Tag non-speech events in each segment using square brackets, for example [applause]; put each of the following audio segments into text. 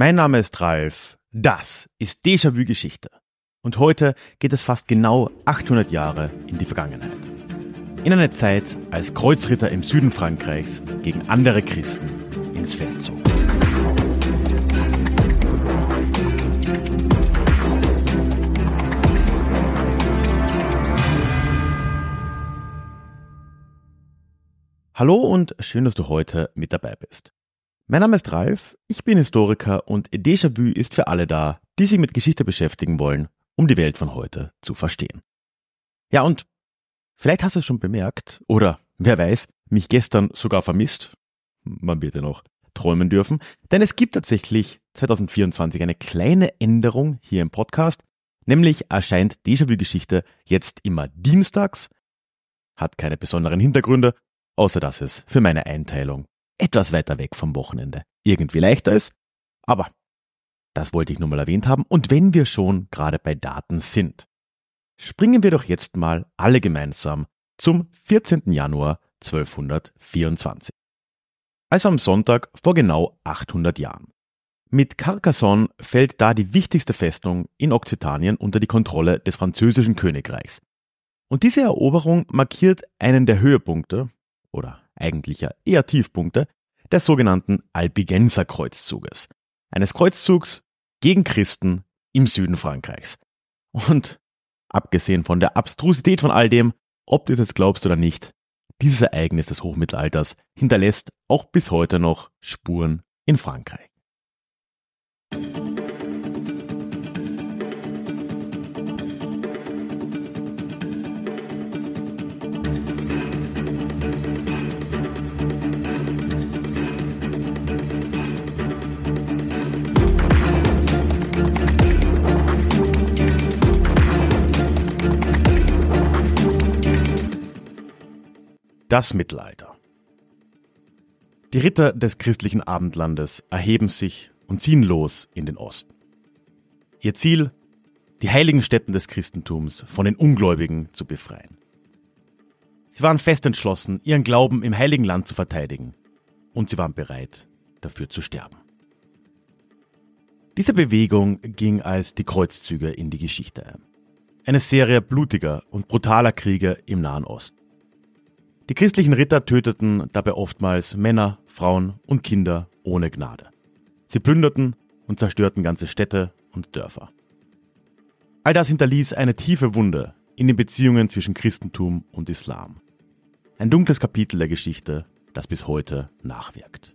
Mein Name ist Ralf. Das ist Déjà-vu Geschichte. Und heute geht es fast genau 800 Jahre in die Vergangenheit. In eine Zeit, als Kreuzritter im Süden Frankreichs gegen andere Christen ins Feld zogen. Hallo und schön, dass du heute mit dabei bist. Mein Name ist Ralf, ich bin Historiker und Déjà-vu ist für alle da, die sich mit Geschichte beschäftigen wollen, um die Welt von heute zu verstehen. Ja, und vielleicht hast du es schon bemerkt, oder wer weiß, mich gestern sogar vermisst. Man wird ja noch träumen dürfen, denn es gibt tatsächlich 2024 eine kleine Änderung hier im Podcast, nämlich erscheint Déjà-vu-Geschichte jetzt immer dienstags, hat keine besonderen Hintergründe außer dass es für meine Einteilung etwas weiter weg vom Wochenende irgendwie leichter ist. Aber das wollte ich nur mal erwähnt haben. Und wenn wir schon gerade bei Daten sind, springen wir doch jetzt mal alle gemeinsam zum 14. Januar 1224. Also am Sonntag vor genau 800 Jahren. Mit Carcassonne fällt da die wichtigste Festung in Okzitanien unter die Kontrolle des französischen Königreichs. Und diese Eroberung markiert einen der Höhepunkte oder eigentlich ja eher Tiefpunkte des sogenannten Albigenser Kreuzzuges. Eines Kreuzzugs gegen Christen im Süden Frankreichs. Und abgesehen von der Abstrusität von all dem, ob du es jetzt glaubst oder nicht, dieses Ereignis des Hochmittelalters hinterlässt auch bis heute noch Spuren in Frankreich. Das Mittelalter. Die Ritter des christlichen Abendlandes erheben sich und ziehen los in den Osten. Ihr Ziel, die heiligen Stätten des Christentums von den Ungläubigen zu befreien. Sie waren fest entschlossen, ihren Glauben im heiligen Land zu verteidigen, und sie waren bereit, dafür zu sterben. Diese Bewegung ging als die Kreuzzüge in die Geschichte ein. Eine Serie blutiger und brutaler Kriege im Nahen Osten. Die christlichen Ritter töteten dabei oftmals Männer, Frauen und Kinder ohne Gnade. Sie plünderten und zerstörten ganze Städte und Dörfer. All das hinterließ eine tiefe Wunde in den Beziehungen zwischen Christentum und Islam. Ein dunkles Kapitel der Geschichte, das bis heute nachwirkt.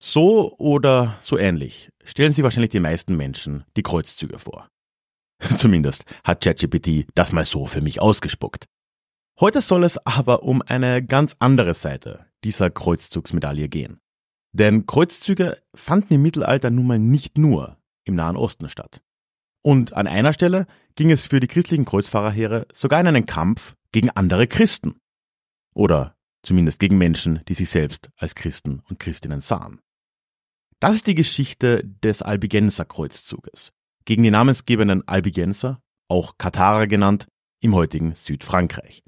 So oder so ähnlich stellen sich wahrscheinlich die meisten Menschen die Kreuzzüge vor. [laughs] Zumindest hat ChatGPT das mal so für mich ausgespuckt. Heute soll es aber um eine ganz andere Seite dieser Kreuzzugsmedaille gehen. Denn Kreuzzüge fanden im Mittelalter nun mal nicht nur im Nahen Osten statt. Und an einer Stelle ging es für die christlichen Kreuzfahrerheere sogar in einen Kampf gegen andere Christen. Oder zumindest gegen Menschen, die sich selbst als Christen und Christinnen sahen. Das ist die Geschichte des Albigenser Kreuzzuges gegen die namensgebenden Albigenser, auch Katharer genannt, im heutigen Südfrankreich.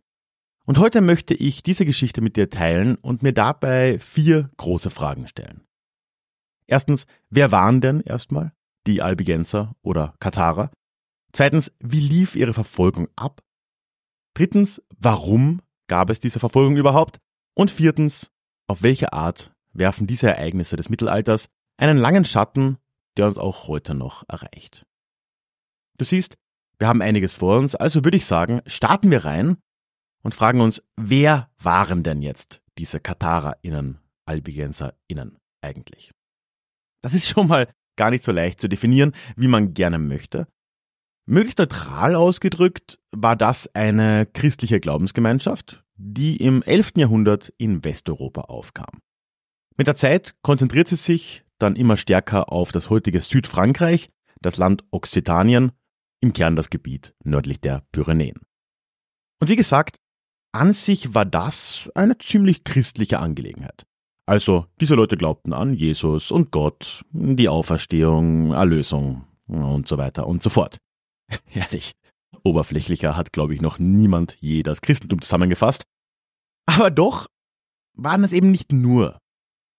Und heute möchte ich diese Geschichte mit dir teilen und mir dabei vier große Fragen stellen. Erstens, wer waren denn erstmal die Albigenser oder Katharer? Zweitens, wie lief ihre Verfolgung ab? Drittens, warum gab es diese Verfolgung überhaupt? Und viertens, auf welche Art werfen diese Ereignisse des Mittelalters einen langen Schatten, der uns auch heute noch erreicht. Du siehst, wir haben einiges vor uns, also würde ich sagen, starten wir rein und fragen uns, wer waren denn jetzt diese KatharerInnen, AlbigenserInnen eigentlich? Das ist schon mal gar nicht so leicht zu definieren, wie man gerne möchte. Möglichst neutral ausgedrückt war das eine christliche Glaubensgemeinschaft, die im 11. Jahrhundert in Westeuropa aufkam. Mit der Zeit konzentriert sie sich dann immer stärker auf das heutige Südfrankreich, das Land Occitanien, im Kern das Gebiet nördlich der Pyrenäen. Und wie gesagt, an sich war das eine ziemlich christliche Angelegenheit. Also, diese Leute glaubten an Jesus und Gott, die Auferstehung, Erlösung und so weiter und so fort. [laughs] Ehrlich, oberflächlicher hat, glaube ich, noch niemand je das Christentum zusammengefasst. Aber doch waren es eben nicht nur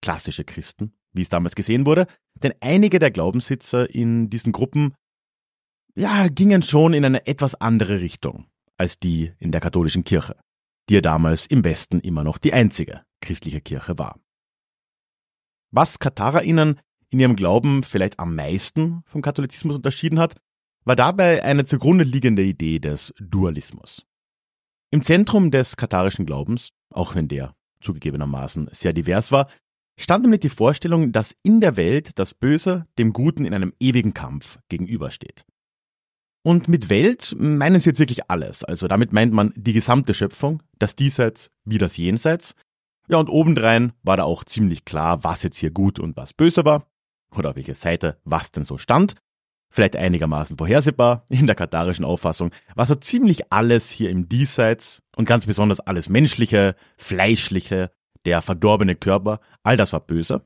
klassische Christen, wie es damals gesehen wurde, denn einige der Glaubenssitzer in diesen Gruppen ja, gingen schon in eine etwas andere Richtung als die in der katholischen Kirche, die ja damals im Westen immer noch die einzige christliche Kirche war. Was KatharerInnen in ihrem Glauben vielleicht am meisten vom Katholizismus unterschieden hat, war dabei eine zugrunde liegende Idee des Dualismus. Im Zentrum des katharischen Glaubens, auch wenn der zugegebenermaßen sehr divers war, stand nämlich die Vorstellung, dass in der Welt das Böse dem Guten in einem ewigen Kampf gegenübersteht. Und mit Welt meinen sie jetzt wirklich alles. Also damit meint man die gesamte Schöpfung, das Diesseits wie das Jenseits. Ja, und obendrein war da auch ziemlich klar, was jetzt hier gut und was böse war. Oder auf welche Seite was denn so stand. Vielleicht einigermaßen vorhersehbar in der katharischen Auffassung, war so ziemlich alles hier im Diesseits und ganz besonders alles Menschliche, Fleischliche, der verdorbene Körper, all das war böse.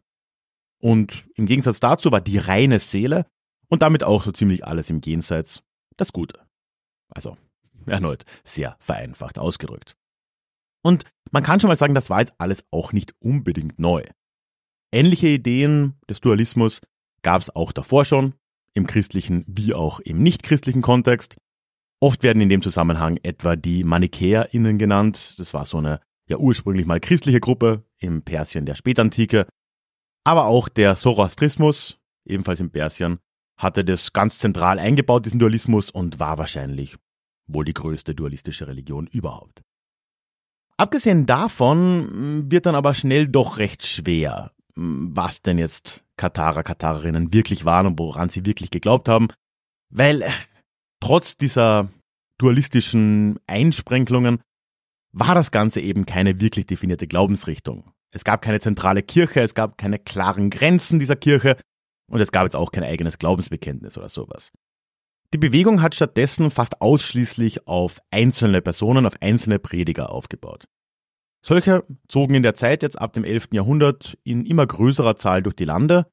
Und im Gegensatz dazu war die reine Seele und damit auch so ziemlich alles im Jenseits das Gute. Also, [laughs] erneut sehr vereinfacht ausgedrückt. Und man kann schon mal sagen, das war jetzt alles auch nicht unbedingt neu. Ähnliche Ideen des Dualismus gab es auch davor schon, im christlichen wie auch im nichtchristlichen Kontext. Oft werden in dem Zusammenhang etwa die ManichäerInnen genannt. Das war so eine ja ursprünglich mal christliche Gruppe im Persien der Spätantike. Aber auch der Zoroastrismus, ebenfalls im Persien, hatte das ganz zentral eingebaut, diesen Dualismus, und war wahrscheinlich wohl die größte dualistische Religion überhaupt. Abgesehen davon wird dann aber schnell doch recht schwer, was denn jetzt Katarer, Katarerinnen wirklich waren und woran sie wirklich geglaubt haben, weil trotz dieser dualistischen Einsprenkelungen war das Ganze eben keine wirklich definierte Glaubensrichtung. Es gab keine zentrale Kirche, es gab keine klaren Grenzen dieser Kirche und es gab jetzt auch kein eigenes Glaubensbekenntnis oder sowas. Die Bewegung hat stattdessen fast ausschließlich auf einzelne Personen, auf einzelne Prediger aufgebaut. Solche zogen in der Zeit jetzt ab dem 11. Jahrhundert in immer größerer Zahl durch die Lande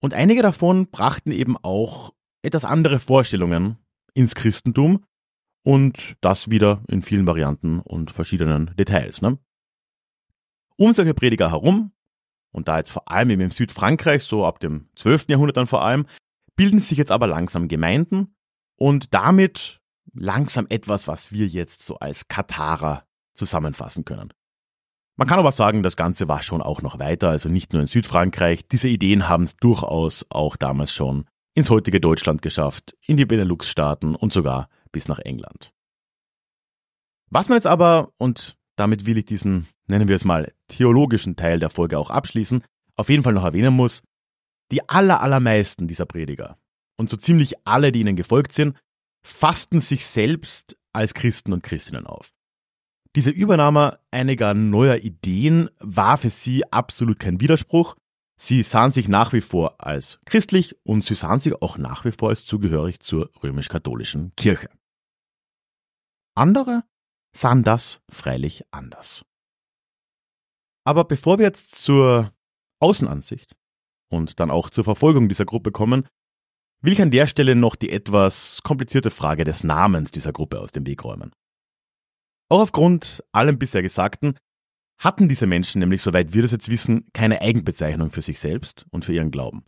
und einige davon brachten eben auch etwas andere Vorstellungen ins Christentum und das wieder in vielen Varianten und verschiedenen Details. Ne? Um solche Prediger herum und da jetzt vor allem im Südfrankreich, so ab dem 12. Jahrhundert dann vor allem, bilden sich jetzt aber langsam Gemeinden und damit langsam etwas, was wir jetzt so als Katharer zusammenfassen können. Man kann aber sagen, das Ganze war schon auch noch weiter, also nicht nur in Südfrankreich. Diese Ideen haben es durchaus auch damals schon ins heutige Deutschland geschafft, in die Benelux-Staaten und sogar bis nach England. Was man jetzt aber, und damit will ich diesen nennen wir es mal, theologischen Teil der Folge auch abschließen, auf jeden Fall noch erwähnen muss, die aller, allermeisten dieser Prediger und so ziemlich alle, die ihnen gefolgt sind, fassten sich selbst als Christen und Christinnen auf. Diese Übernahme einiger neuer Ideen war für sie absolut kein Widerspruch. Sie sahen sich nach wie vor als christlich und sie sahen sich auch nach wie vor als zugehörig zur römisch-katholischen Kirche. Andere sahen das freilich anders. Aber bevor wir jetzt zur Außenansicht und dann auch zur Verfolgung dieser Gruppe kommen, will ich an der Stelle noch die etwas komplizierte Frage des Namens dieser Gruppe aus dem Weg räumen. Auch aufgrund allem bisher Gesagten hatten diese Menschen nämlich, soweit wir das jetzt wissen, keine Eigenbezeichnung für sich selbst und für ihren Glauben.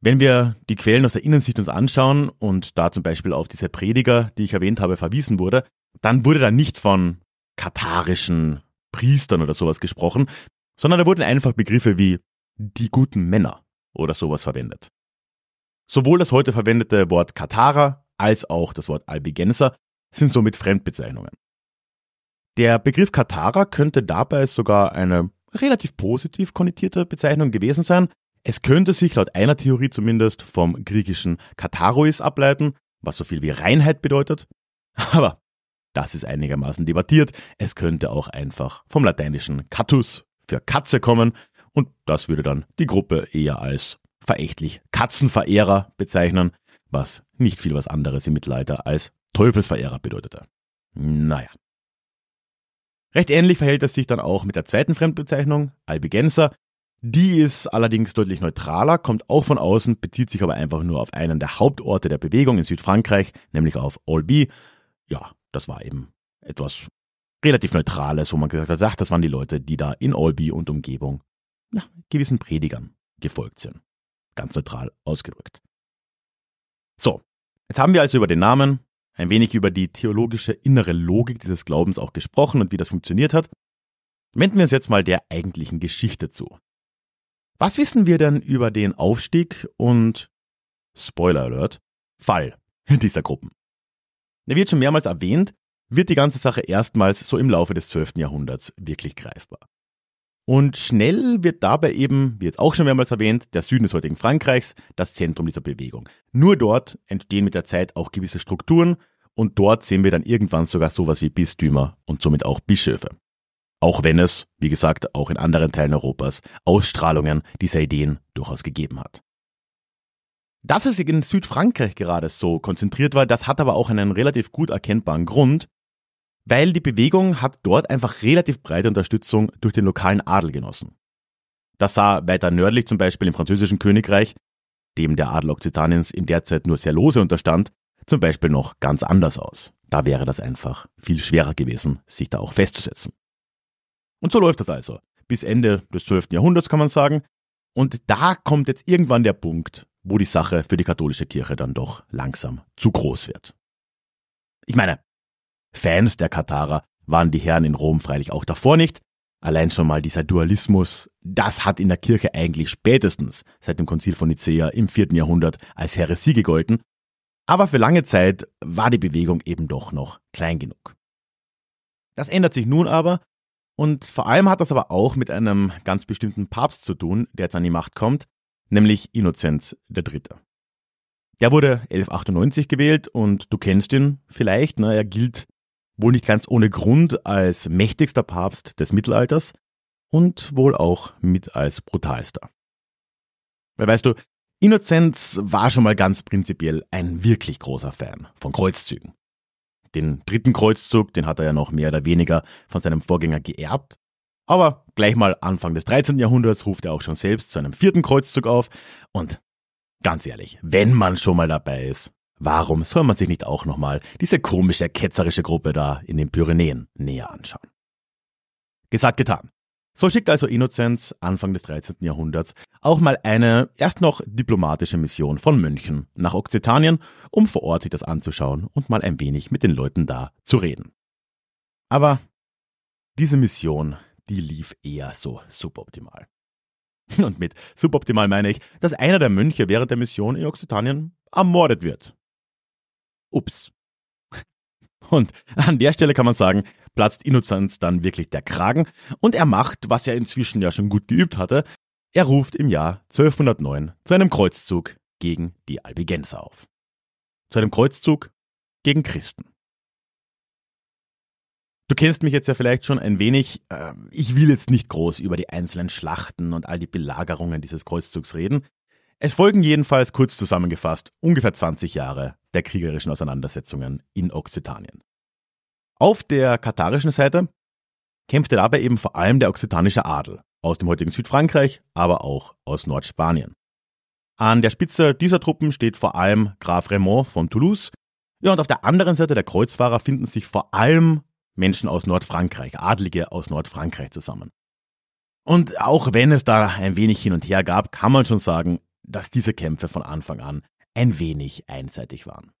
Wenn wir die Quellen aus der Innensicht uns anschauen und da zum Beispiel auf diese Prediger, die ich erwähnt habe, verwiesen wurde, dann wurde da nicht von katharischen Priestern oder sowas gesprochen, sondern da wurden einfach Begriffe wie die guten Männer oder sowas verwendet. Sowohl das heute verwendete Wort Katharer als auch das Wort Albigenser sind somit Fremdbezeichnungen. Der Begriff Katharer könnte dabei sogar eine relativ positiv konnotierte Bezeichnung gewesen sein. Es könnte sich laut einer Theorie zumindest vom griechischen Katarois ableiten, was so viel wie Reinheit bedeutet. [laughs] Aber das ist einigermaßen debattiert. Es könnte auch einfach vom lateinischen Catus für Katze kommen und das würde dann die Gruppe eher als verächtlich Katzenverehrer bezeichnen, was nicht viel was anderes im Mittelalter als Teufelsverehrer bedeutete. Naja. Recht ähnlich verhält es sich dann auch mit der zweiten Fremdbezeichnung, Albigenser. Die ist allerdings deutlich neutraler, kommt auch von außen, bezieht sich aber einfach nur auf einen der Hauptorte der Bewegung in Südfrankreich, nämlich auf Albi. Ja, das war eben etwas relativ Neutrales, wo man gesagt hat, ach, das waren die Leute, die da in Albi und Umgebung ja, gewissen Predigern gefolgt sind. Ganz neutral ausgedrückt. So, jetzt haben wir also über den Namen, ein wenig über die theologische innere Logik dieses Glaubens auch gesprochen und wie das funktioniert hat. Wenden wir uns jetzt mal der eigentlichen Geschichte zu. Was wissen wir denn über den Aufstieg und Spoiler Alert, Fall dieser Gruppen? Der wird schon mehrmals erwähnt, wird die ganze Sache erstmals so im Laufe des 12. Jahrhunderts wirklich greifbar. Und schnell wird dabei eben, wie jetzt auch schon mehrmals erwähnt, der Süden des heutigen Frankreichs das Zentrum dieser Bewegung. Nur dort entstehen mit der Zeit auch gewisse Strukturen und dort sehen wir dann irgendwann sogar sowas wie Bistümer und somit auch Bischöfe. Auch wenn es, wie gesagt, auch in anderen Teilen Europas Ausstrahlungen dieser Ideen durchaus gegeben hat. Dass es in Südfrankreich gerade so konzentriert war, das hat aber auch einen relativ gut erkennbaren Grund, weil die Bewegung hat dort einfach relativ breite Unterstützung durch den lokalen Adel genossen. Das sah weiter nördlich zum Beispiel im französischen Königreich, dem der Adel Okzitaniens in der Zeit nur sehr lose unterstand, zum Beispiel noch ganz anders aus. Da wäre das einfach viel schwerer gewesen, sich da auch festzusetzen. Und so läuft das also. Bis Ende des 12. Jahrhunderts kann man sagen. Und da kommt jetzt irgendwann der Punkt, wo die Sache für die katholische Kirche dann doch langsam zu groß wird. Ich meine, Fans der Katharer waren die Herren in Rom freilich auch davor nicht. Allein schon mal dieser Dualismus, das hat in der Kirche eigentlich spätestens seit dem Konzil von Nicea im vierten Jahrhundert als Heresie gegolten. Aber für lange Zeit war die Bewegung eben doch noch klein genug. Das ändert sich nun aber und vor allem hat das aber auch mit einem ganz bestimmten Papst zu tun, der jetzt an die Macht kommt, nämlich Innozenz III. Der wurde 1198 gewählt und du kennst ihn vielleicht, ne? er gilt wohl nicht ganz ohne Grund als mächtigster Papst des Mittelalters und wohl auch mit als brutalster. Weil weißt du, Innozenz war schon mal ganz prinzipiell ein wirklich großer Fan von Kreuzzügen. Den dritten Kreuzzug, den hat er ja noch mehr oder weniger von seinem Vorgänger geerbt. Aber gleich mal Anfang des 13. Jahrhunderts ruft er auch schon selbst zu einem vierten Kreuzzug auf. Und ganz ehrlich, wenn man schon mal dabei ist, Warum soll man sich nicht auch nochmal diese komische, ketzerische Gruppe da in den Pyrenäen näher anschauen? Gesagt, getan. So schickt also Innozenz Anfang des 13. Jahrhunderts auch mal eine erst noch diplomatische Mission von München nach Okzitanien, um vor Ort sich das anzuschauen und mal ein wenig mit den Leuten da zu reden. Aber diese Mission, die lief eher so suboptimal. [laughs] Und mit suboptimal meine ich, dass einer der Mönche während der Mission in Okzitanien ermordet wird. Ups. Und an der Stelle kann man sagen, platzt Innozenz dann wirklich der Kragen und er macht, was er inzwischen ja schon gut geübt hatte, er ruft im Jahr 1209 zu einem Kreuzzug gegen die Albigenser auf. Zu einem Kreuzzug gegen Christen. Du kennst mich jetzt ja vielleicht schon ein wenig. Ähm, ich will jetzt nicht groß über die einzelnen Schlachten und all die Belagerungen dieses Kreuzzugs reden. Es folgen jedenfalls kurz zusammengefasst ungefähr 20 Jahre der kriegerischen Auseinandersetzungen in Okzitanien. Auf der katharischen Seite kämpfte dabei eben vor allem der okzitanische Adel aus dem heutigen Südfrankreich, aber auch aus Nordspanien. An der Spitze dieser Truppen steht vor allem Graf Raymond von Toulouse. Ja, und auf der anderen Seite der Kreuzfahrer finden sich vor allem Menschen aus Nordfrankreich, Adlige aus Nordfrankreich zusammen. Und auch wenn es da ein wenig hin und her gab, kann man schon sagen, dass diese Kämpfe von Anfang an ein wenig einseitig waren.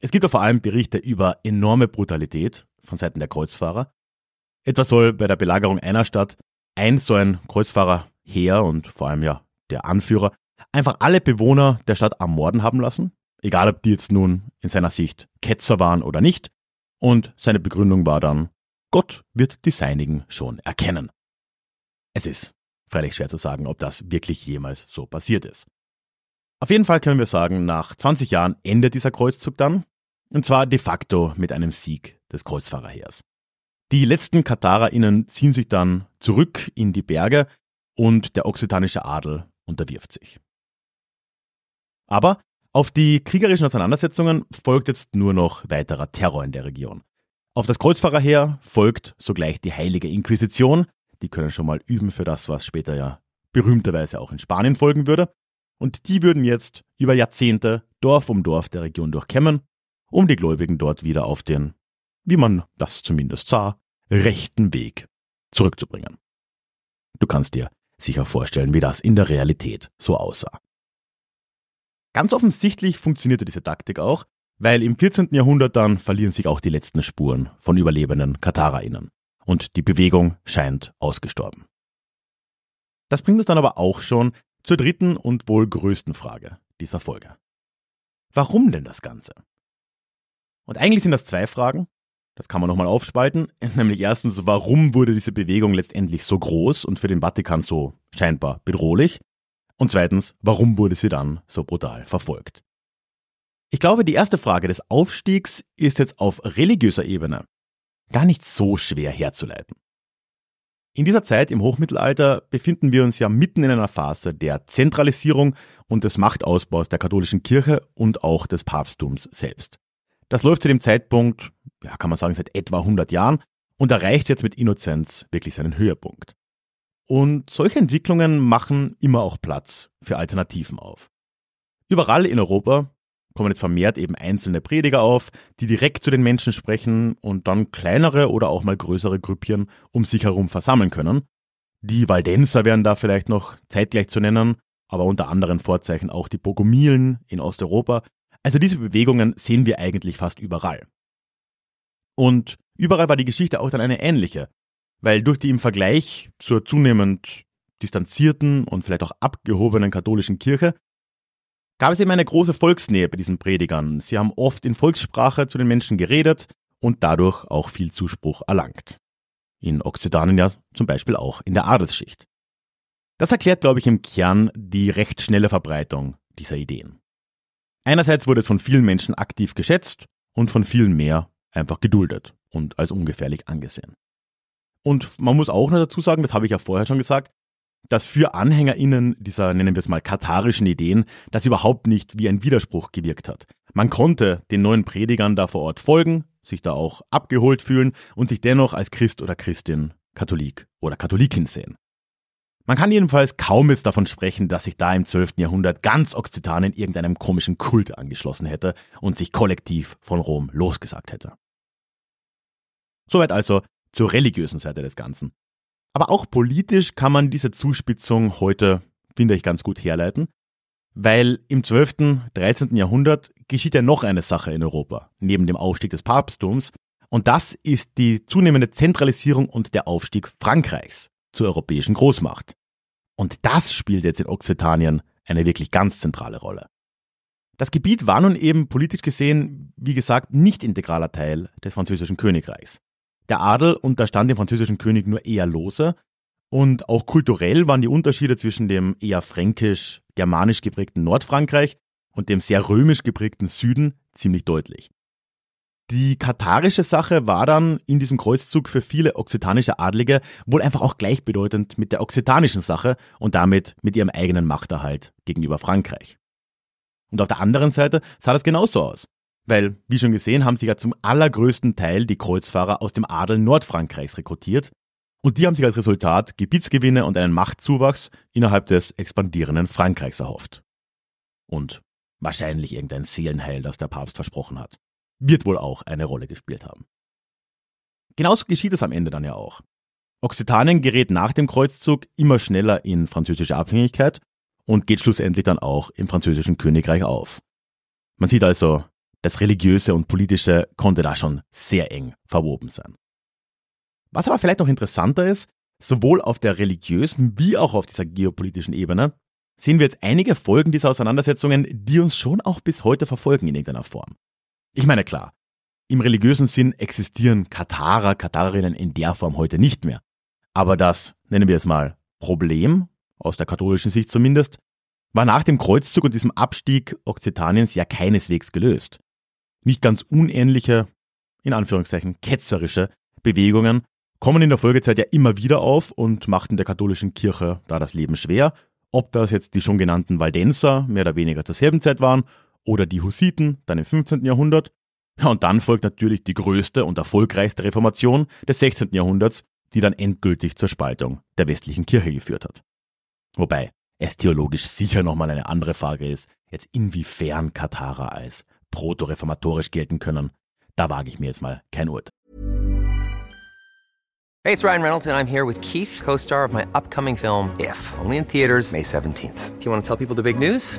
Es gibt ja vor allem Berichte über enorme Brutalität von Seiten der Kreuzfahrer. Etwa soll bei der Belagerung einer Stadt ein so ein Kreuzfahrerheer und vor allem ja der Anführer einfach alle Bewohner der Stadt ermorden haben lassen, egal ob die jetzt nun in seiner Sicht Ketzer waren oder nicht. Und seine Begründung war dann, Gott wird die Seinigen schon erkennen. Es ist Freilich schwer zu sagen, ob das wirklich jemals so passiert ist. Auf jeden Fall können wir sagen, nach 20 Jahren endet dieser Kreuzzug dann, und zwar de facto mit einem Sieg des Kreuzfahrerheers. Die letzten KatarerInnen ziehen sich dann zurück in die Berge und der okzitanische Adel unterwirft sich. Aber auf die kriegerischen Auseinandersetzungen folgt jetzt nur noch weiterer Terror in der Region. Auf das Kreuzfahrerheer folgt sogleich die Heilige Inquisition. Die können schon mal üben für das, was später ja berühmterweise auch in Spanien folgen würde. Und die würden jetzt über Jahrzehnte Dorf um Dorf der Region durchkämmen, um die Gläubigen dort wieder auf den, wie man das zumindest sah, rechten Weg zurückzubringen. Du kannst dir sicher vorstellen, wie das in der Realität so aussah. Ganz offensichtlich funktionierte diese Taktik auch, weil im 14. Jahrhundert dann verlieren sich auch die letzten Spuren von überlebenden KatarerInnen und die Bewegung scheint ausgestorben. Das bringt uns dann aber auch schon zur dritten und wohl größten Frage dieser Folge. Warum denn das Ganze? Und eigentlich sind das zwei Fragen. Das kann man nochmal aufspalten. [laughs] Nämlich erstens, warum wurde diese Bewegung letztendlich so groß und für den Vatikan so scheinbar bedrohlich? Und zweitens, warum wurde sie dann so brutal verfolgt? Ich glaube, die erste Frage des Aufstiegs ist jetzt auf religiöser Ebene gar nicht so schwer herzuleiten. In dieser Zeit im Hochmittelalter befinden wir uns ja mitten in einer Phase der Zentralisierung und des Machtausbaus der katholischen Kirche und auch des Papsttums selbst. Das läuft zu dem Zeitpunkt, ja, kann man sagen, seit etwa 100 Jahren und erreicht jetzt mit Innozenz wirklich seinen Höhepunkt. Und solche Entwicklungen machen immer auch Platz für Alternativen auf. Überall in Europa kommen jetzt vermehrt eben einzelne Prediger auf, die direkt zu den Menschen sprechen und dann kleinere oder auch mal größere Gruppieren um sich herum versammeln können. Die Waldenser wären da vielleicht noch zeitgleich zu nennen, aber unter anderen Vorzeichen auch die Bogomilen in Osteuropa. Also diese Bewegungen sehen wir eigentlich fast überall. Und überall war die Geschichte auch dann eine ähnliche weil durch die im Vergleich zur zunehmend distanzierten und vielleicht auch abgehobenen katholischen Kirche gab es eben eine große Volksnähe bei diesen Predigern. Sie haben oft in Volkssprache zu den Menschen geredet und dadurch auch viel Zuspruch erlangt. In Okzitanien ja zum Beispiel auch in der Adelsschicht. Das erklärt, glaube ich, im Kern die recht schnelle Verbreitung dieser Ideen. Einerseits wurde es von vielen Menschen aktiv geschätzt und von vielen mehr einfach geduldet und als ungefährlich angesehen. Und man muss auch noch dazu sagen, das habe ich ja vorher schon gesagt, dass für AnhängerInnen dieser, nennen wir es mal, katarischen Ideen, das überhaupt nicht wie ein Widerspruch gewirkt hat. Man konnte den neuen Predigern da vor Ort folgen, sich da auch abgeholt fühlen und sich dennoch als Christ oder Christin, Katholik oder Katholikin sehen. Man kann jedenfalls kaum jetzt davon sprechen, dass sich da im 12. Jahrhundert ganz Okzitanien irgendeinem komischen Kult angeschlossen hätte und sich kollektiv von Rom losgesagt hätte. Soweit also zur religiösen Seite des Ganzen. Aber auch politisch kann man diese Zuspitzung heute, finde ich, ganz gut herleiten, weil im 12., 13. Jahrhundert geschieht ja noch eine Sache in Europa, neben dem Aufstieg des Papsttums, und das ist die zunehmende Zentralisierung und der Aufstieg Frankreichs zur europäischen Großmacht. Und das spielt jetzt in Okzitanien eine wirklich ganz zentrale Rolle. Das Gebiet war nun eben politisch gesehen, wie gesagt, nicht integraler Teil des französischen Königreichs. Der Adel unterstand dem französischen König nur eher lose und auch kulturell waren die Unterschiede zwischen dem eher fränkisch-germanisch geprägten Nordfrankreich und dem sehr römisch geprägten Süden ziemlich deutlich. Die katarische Sache war dann in diesem Kreuzzug für viele okzitanische Adlige wohl einfach auch gleichbedeutend mit der okzitanischen Sache und damit mit ihrem eigenen Machterhalt gegenüber Frankreich. Und auf der anderen Seite sah das genauso aus. Weil, wie schon gesehen, haben sich ja zum allergrößten Teil die Kreuzfahrer aus dem Adel Nordfrankreichs rekrutiert und die haben sich als Resultat Gebietsgewinne und einen Machtzuwachs innerhalb des expandierenden Frankreichs erhofft. Und wahrscheinlich irgendein Seelenheil, das der Papst versprochen hat. Wird wohl auch eine Rolle gespielt haben. Genauso geschieht es am Ende dann ja auch. Occitanien gerät nach dem Kreuzzug immer schneller in französische Abhängigkeit und geht schlussendlich dann auch im französischen Königreich auf. Man sieht also, das Religiöse und Politische konnte da schon sehr eng verwoben sein. Was aber vielleicht noch interessanter ist, sowohl auf der religiösen wie auch auf dieser geopolitischen Ebene, sehen wir jetzt einige Folgen dieser Auseinandersetzungen, die uns schon auch bis heute verfolgen in irgendeiner Form. Ich meine klar, im religiösen Sinn existieren Katarer, Katarerinnen in der Form heute nicht mehr. Aber das, nennen wir es mal, Problem, aus der katholischen Sicht zumindest, war nach dem Kreuzzug und diesem Abstieg Okzitaniens ja keineswegs gelöst. Nicht ganz unähnliche, in Anführungszeichen ketzerische Bewegungen kommen in der Folgezeit ja immer wieder auf und machten der katholischen Kirche da das Leben schwer, ob das jetzt die schon genannten Waldenser mehr oder weniger zur selben Zeit waren oder die Hussiten dann im 15. Jahrhundert. Ja, und dann folgt natürlich die größte und erfolgreichste Reformation des 16. Jahrhunderts, die dann endgültig zur Spaltung der westlichen Kirche geführt hat. Wobei es theologisch sicher nochmal eine andere Frage ist, jetzt inwiefern Katharer als proto-reformatorisch gelten können, da wage ich mir jetzt mal kein Urteil. Hey, it's Ryan Reynolds and I'm here with Keith, co-star of my upcoming film If, only in theaters May 17th. Do you want to tell people the big news?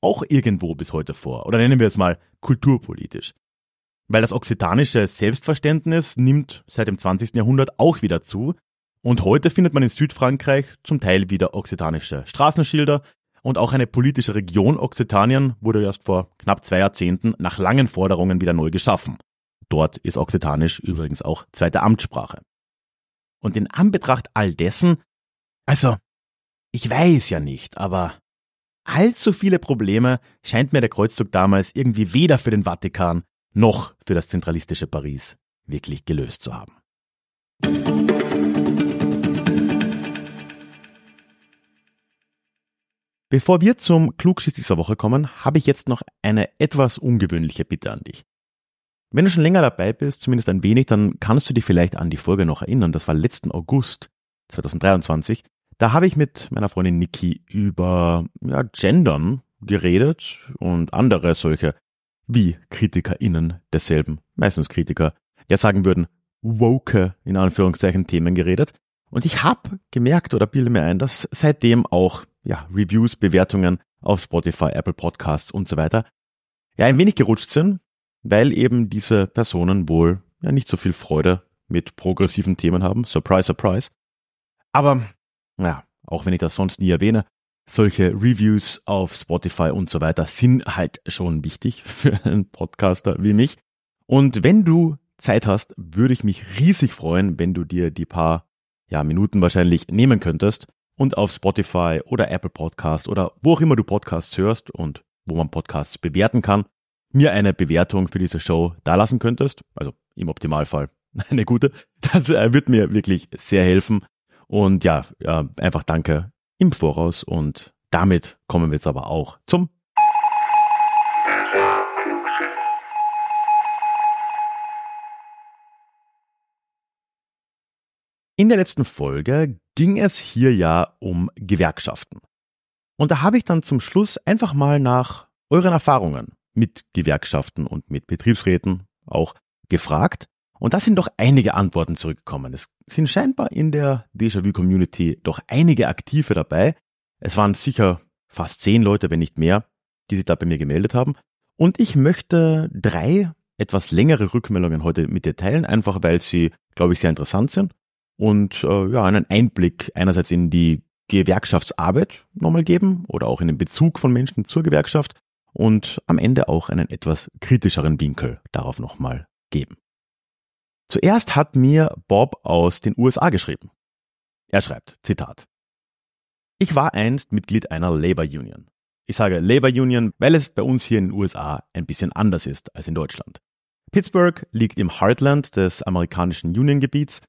auch irgendwo bis heute vor. Oder nennen wir es mal kulturpolitisch. Weil das okzitanische Selbstverständnis nimmt seit dem 20. Jahrhundert auch wieder zu. Und heute findet man in Südfrankreich zum Teil wieder okzitanische Straßenschilder und auch eine politische Region Okzitanien wurde erst vor knapp zwei Jahrzehnten nach langen Forderungen wieder neu geschaffen. Dort ist Okzitanisch übrigens auch zweite Amtssprache. Und in Anbetracht all dessen, also, ich weiß ja nicht, aber allzu viele Probleme scheint mir der Kreuzzug damals irgendwie weder für den Vatikan noch für das zentralistische Paris wirklich gelöst zu haben. Bevor wir zum Klugschiss dieser Woche kommen, habe ich jetzt noch eine etwas ungewöhnliche Bitte an dich. Wenn du schon länger dabei bist, zumindest ein wenig, dann kannst du dich vielleicht an die Folge noch erinnern. Das war letzten August 2023. Da habe ich mit meiner Freundin Niki über ja, Gendern geredet und andere solche, wie KritikerInnen desselben, meistens Kritiker, ja sagen würden, woke, in Anführungszeichen, Themen geredet. Und ich habe gemerkt oder bilde mir ein, dass seitdem auch ja, Reviews, Bewertungen auf Spotify, Apple Podcasts und so weiter ja ein wenig gerutscht sind, weil eben diese Personen wohl ja nicht so viel Freude mit progressiven Themen haben. Surprise, surprise. Aber ja, auch wenn ich das sonst nie erwähne, solche Reviews auf Spotify und so weiter sind halt schon wichtig [laughs] für einen Podcaster wie mich. Und wenn du Zeit hast, würde ich mich riesig freuen, wenn du dir die paar ja, Minuten wahrscheinlich nehmen könntest und auf Spotify oder Apple Podcast oder wo auch immer du Podcasts hörst und wo man Podcasts bewerten kann, mir eine Bewertung für diese Show dalassen könntest. Also im Optimalfall [laughs] eine gute. Das äh, wird mir wirklich sehr helfen. Und ja, einfach danke im Voraus. Und damit kommen wir jetzt aber auch zum In der letzten Folge ging es hier ja um Gewerkschaften. Und da habe ich dann zum Schluss einfach mal nach euren Erfahrungen mit Gewerkschaften und mit Betriebsräten auch gefragt und da sind doch einige Antworten zurückgekommen. Es sind scheinbar in der Déjà-vu-Community doch einige Aktive dabei. Es waren sicher fast zehn Leute, wenn nicht mehr, die sich da bei mir gemeldet haben. Und ich möchte drei etwas längere Rückmeldungen heute mit dir teilen, einfach weil sie, glaube ich, sehr interessant sind und äh, ja, einen Einblick einerseits in die Gewerkschaftsarbeit nochmal geben oder auch in den Bezug von Menschen zur Gewerkschaft und am Ende auch einen etwas kritischeren Winkel darauf nochmal geben. Zuerst hat mir Bob aus den USA geschrieben. Er schreibt, Zitat. Ich war einst Mitglied einer Labor Union. Ich sage Labor Union, weil es bei uns hier in den USA ein bisschen anders ist als in Deutschland. Pittsburgh liegt im Heartland des amerikanischen Uniongebiets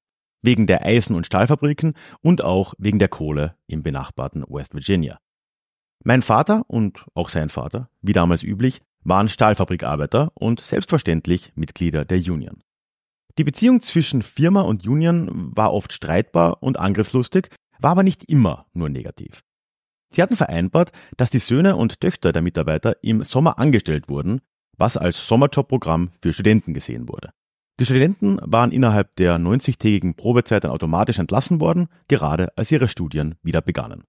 wegen der Eisen- und Stahlfabriken und auch wegen der Kohle im benachbarten West Virginia. Mein Vater und auch sein Vater, wie damals üblich, waren Stahlfabrikarbeiter und selbstverständlich Mitglieder der Union. Die Beziehung zwischen Firma und Union war oft streitbar und angriffslustig, war aber nicht immer nur negativ. Sie hatten vereinbart, dass die Söhne und Töchter der Mitarbeiter im Sommer angestellt wurden, was als Sommerjobprogramm für Studenten gesehen wurde. Die Studenten waren innerhalb der 90-tägigen Probezeit dann automatisch entlassen worden, gerade als ihre Studien wieder begannen.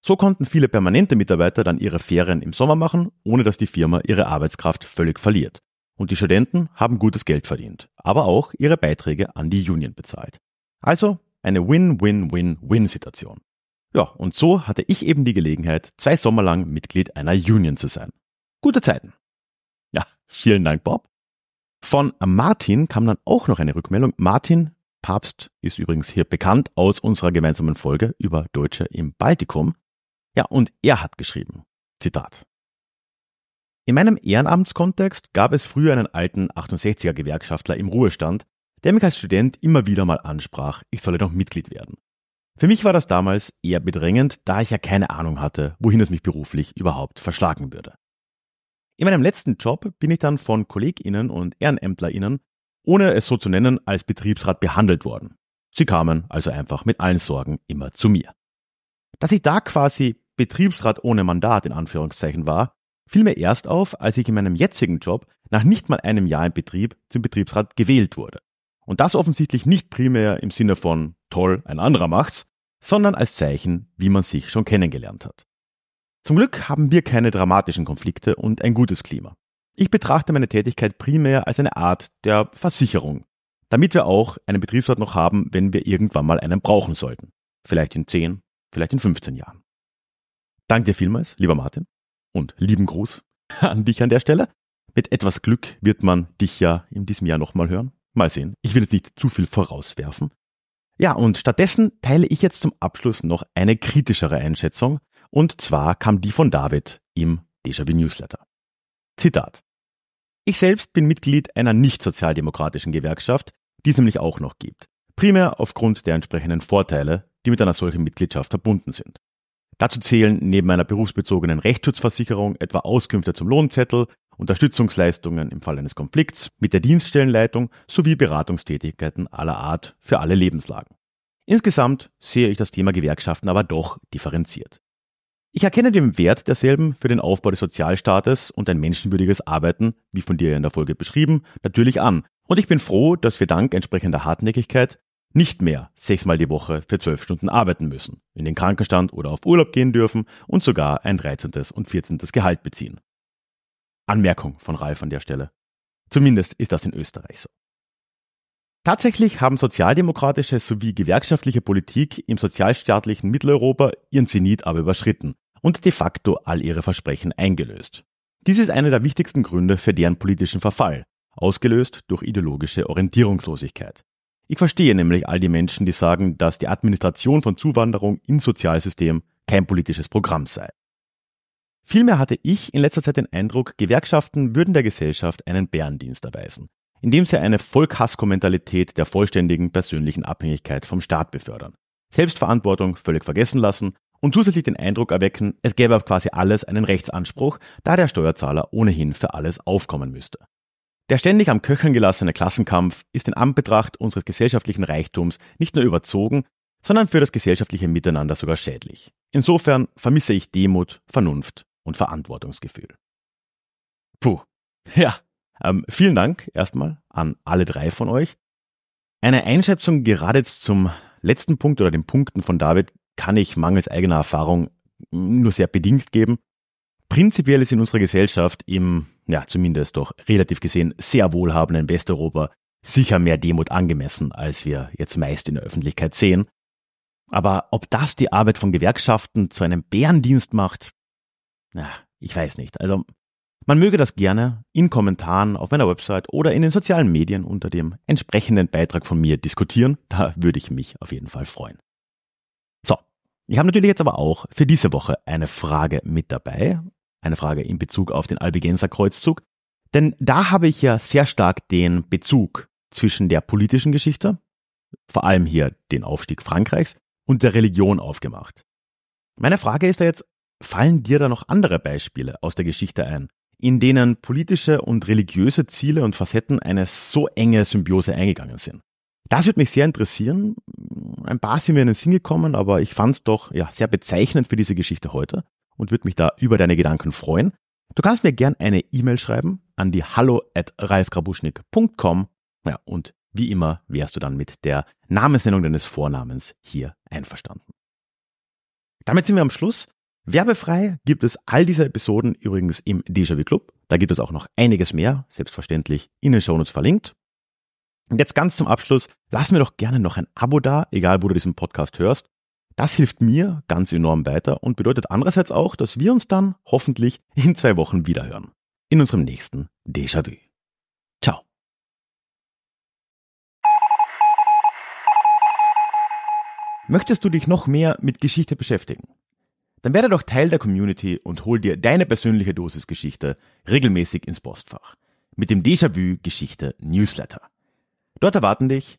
So konnten viele permanente Mitarbeiter dann ihre Ferien im Sommer machen, ohne dass die Firma ihre Arbeitskraft völlig verliert. Und die Studenten haben gutes Geld verdient, aber auch ihre Beiträge an die Union bezahlt. Also eine Win-Win-Win-Win-Situation. Ja, und so hatte ich eben die Gelegenheit, zwei Sommer lang Mitglied einer Union zu sein. Gute Zeiten. Ja, vielen Dank, Bob. Von Martin kam dann auch noch eine Rückmeldung. Martin Papst ist übrigens hier bekannt aus unserer gemeinsamen Folge über Deutsche im Baltikum. Ja, und er hat geschrieben, Zitat. In meinem Ehrenamtskontext gab es früher einen alten 68er Gewerkschaftler im Ruhestand, der mich als Student immer wieder mal ansprach, ich solle doch Mitglied werden. Für mich war das damals eher bedrängend, da ich ja keine Ahnung hatte, wohin es mich beruflich überhaupt verschlagen würde. In meinem letzten Job bin ich dann von KollegInnen und EhrenämtlerInnen, ohne es so zu nennen, als Betriebsrat behandelt worden. Sie kamen also einfach mit allen Sorgen immer zu mir. Dass ich da quasi Betriebsrat ohne Mandat in Anführungszeichen war, fiel mir erst auf, als ich in meinem jetzigen Job nach nicht mal einem Jahr im Betrieb zum Betriebsrat gewählt wurde. Und das offensichtlich nicht primär im Sinne von toll, ein anderer macht's, sondern als Zeichen, wie man sich schon kennengelernt hat. Zum Glück haben wir keine dramatischen Konflikte und ein gutes Klima. Ich betrachte meine Tätigkeit primär als eine Art der Versicherung, damit wir auch einen Betriebsrat noch haben, wenn wir irgendwann mal einen brauchen sollten. Vielleicht in 10, vielleicht in 15 Jahren. Danke dir vielmals, lieber Martin, und lieben Gruß an dich an der Stelle. Mit etwas Glück wird man dich ja in diesem Jahr nochmal hören. Mal sehen. Ich will jetzt nicht zu viel vorauswerfen. Ja, und stattdessen teile ich jetzt zum Abschluss noch eine kritischere Einschätzung. Und zwar kam die von David im Déjà-vu Newsletter. Zitat. Ich selbst bin Mitglied einer nicht sozialdemokratischen Gewerkschaft, die es nämlich auch noch gibt. Primär aufgrund der entsprechenden Vorteile, die mit einer solchen Mitgliedschaft verbunden sind. Dazu zählen neben einer berufsbezogenen Rechtsschutzversicherung etwa Auskünfte zum Lohnzettel, Unterstützungsleistungen im Fall eines Konflikts mit der Dienststellenleitung sowie Beratungstätigkeiten aller Art für alle Lebenslagen. Insgesamt sehe ich das Thema Gewerkschaften aber doch differenziert. Ich erkenne den Wert derselben für den Aufbau des Sozialstaates und ein menschenwürdiges Arbeiten, wie von dir in der Folge beschrieben, natürlich an. Und ich bin froh, dass wir dank entsprechender Hartnäckigkeit nicht mehr sechsmal die Woche für zwölf Stunden arbeiten müssen, in den Krankenstand oder auf Urlaub gehen dürfen und sogar ein 13. und 14. Gehalt beziehen. Anmerkung von Ralf an der Stelle. Zumindest ist das in Österreich so. Tatsächlich haben sozialdemokratische sowie gewerkschaftliche Politik im sozialstaatlichen Mitteleuropa ihren Zenit aber überschritten und de facto all ihre Versprechen eingelöst. Dies ist einer der wichtigsten Gründe für deren politischen Verfall, ausgelöst durch ideologische Orientierungslosigkeit. Ich verstehe nämlich all die Menschen, die sagen, dass die Administration von Zuwanderung ins Sozialsystem kein politisches Programm sei. Vielmehr hatte ich in letzter Zeit den Eindruck, Gewerkschaften würden der Gesellschaft einen Bärendienst erweisen, indem sie eine Vollkasko-Mentalität der vollständigen persönlichen Abhängigkeit vom Staat befördern, Selbstverantwortung völlig vergessen lassen und zusätzlich den Eindruck erwecken, es gäbe auf quasi alles einen Rechtsanspruch, da der Steuerzahler ohnehin für alles aufkommen müsste. Der ständig am Köcheln gelassene Klassenkampf ist in Anbetracht unseres gesellschaftlichen Reichtums nicht nur überzogen, sondern für das gesellschaftliche Miteinander sogar schädlich. Insofern vermisse ich Demut, Vernunft und Verantwortungsgefühl. Puh. Ja, ähm, vielen Dank erstmal an alle drei von euch. Eine Einschätzung gerade jetzt zum letzten Punkt oder den Punkten von David kann ich mangels eigener Erfahrung nur sehr bedingt geben. Prinzipiell ist in unserer Gesellschaft im, ja zumindest doch relativ gesehen, sehr wohlhabenden Westeuropa sicher mehr Demut angemessen, als wir jetzt meist in der Öffentlichkeit sehen. Aber ob das die Arbeit von Gewerkschaften zu einem Bärendienst macht, ja, ich weiß nicht. Also man möge das gerne in Kommentaren auf meiner Website oder in den sozialen Medien unter dem entsprechenden Beitrag von mir diskutieren. Da würde ich mich auf jeden Fall freuen. So, ich habe natürlich jetzt aber auch für diese Woche eine Frage mit dabei. Eine Frage in Bezug auf den Albigenser Kreuzzug. Denn da habe ich ja sehr stark den Bezug zwischen der politischen Geschichte, vor allem hier den Aufstieg Frankreichs, und der Religion aufgemacht. Meine Frage ist da jetzt, fallen dir da noch andere Beispiele aus der Geschichte ein, in denen politische und religiöse Ziele und Facetten eine so enge Symbiose eingegangen sind? Das würde mich sehr interessieren. Ein paar sind mir in den Sinn gekommen, aber ich fand es doch ja, sehr bezeichnend für diese Geschichte heute und würde mich da über deine Gedanken freuen. Du kannst mir gern eine E-Mail schreiben an die hallo at ralfgrabuschnik.com Ja, und wie immer wärst du dann mit der Namensnennung deines Vornamens hier einverstanden. Damit sind wir am Schluss. Werbefrei gibt es all diese Episoden übrigens im Déjà-vu Club. Da gibt es auch noch einiges mehr, selbstverständlich in den Shownotes verlinkt. Und jetzt ganz zum Abschluss, lass mir doch gerne noch ein Abo da, egal wo du diesen Podcast hörst. Das hilft mir ganz enorm weiter und bedeutet andererseits auch, dass wir uns dann hoffentlich in zwei Wochen wiederhören. In unserem nächsten Déjà-vu. Ciao. Möchtest du dich noch mehr mit Geschichte beschäftigen? Dann werde doch Teil der Community und hol dir deine persönliche Dosis Geschichte regelmäßig ins Postfach. Mit dem Déjà-vu Geschichte Newsletter. Dort erwarten dich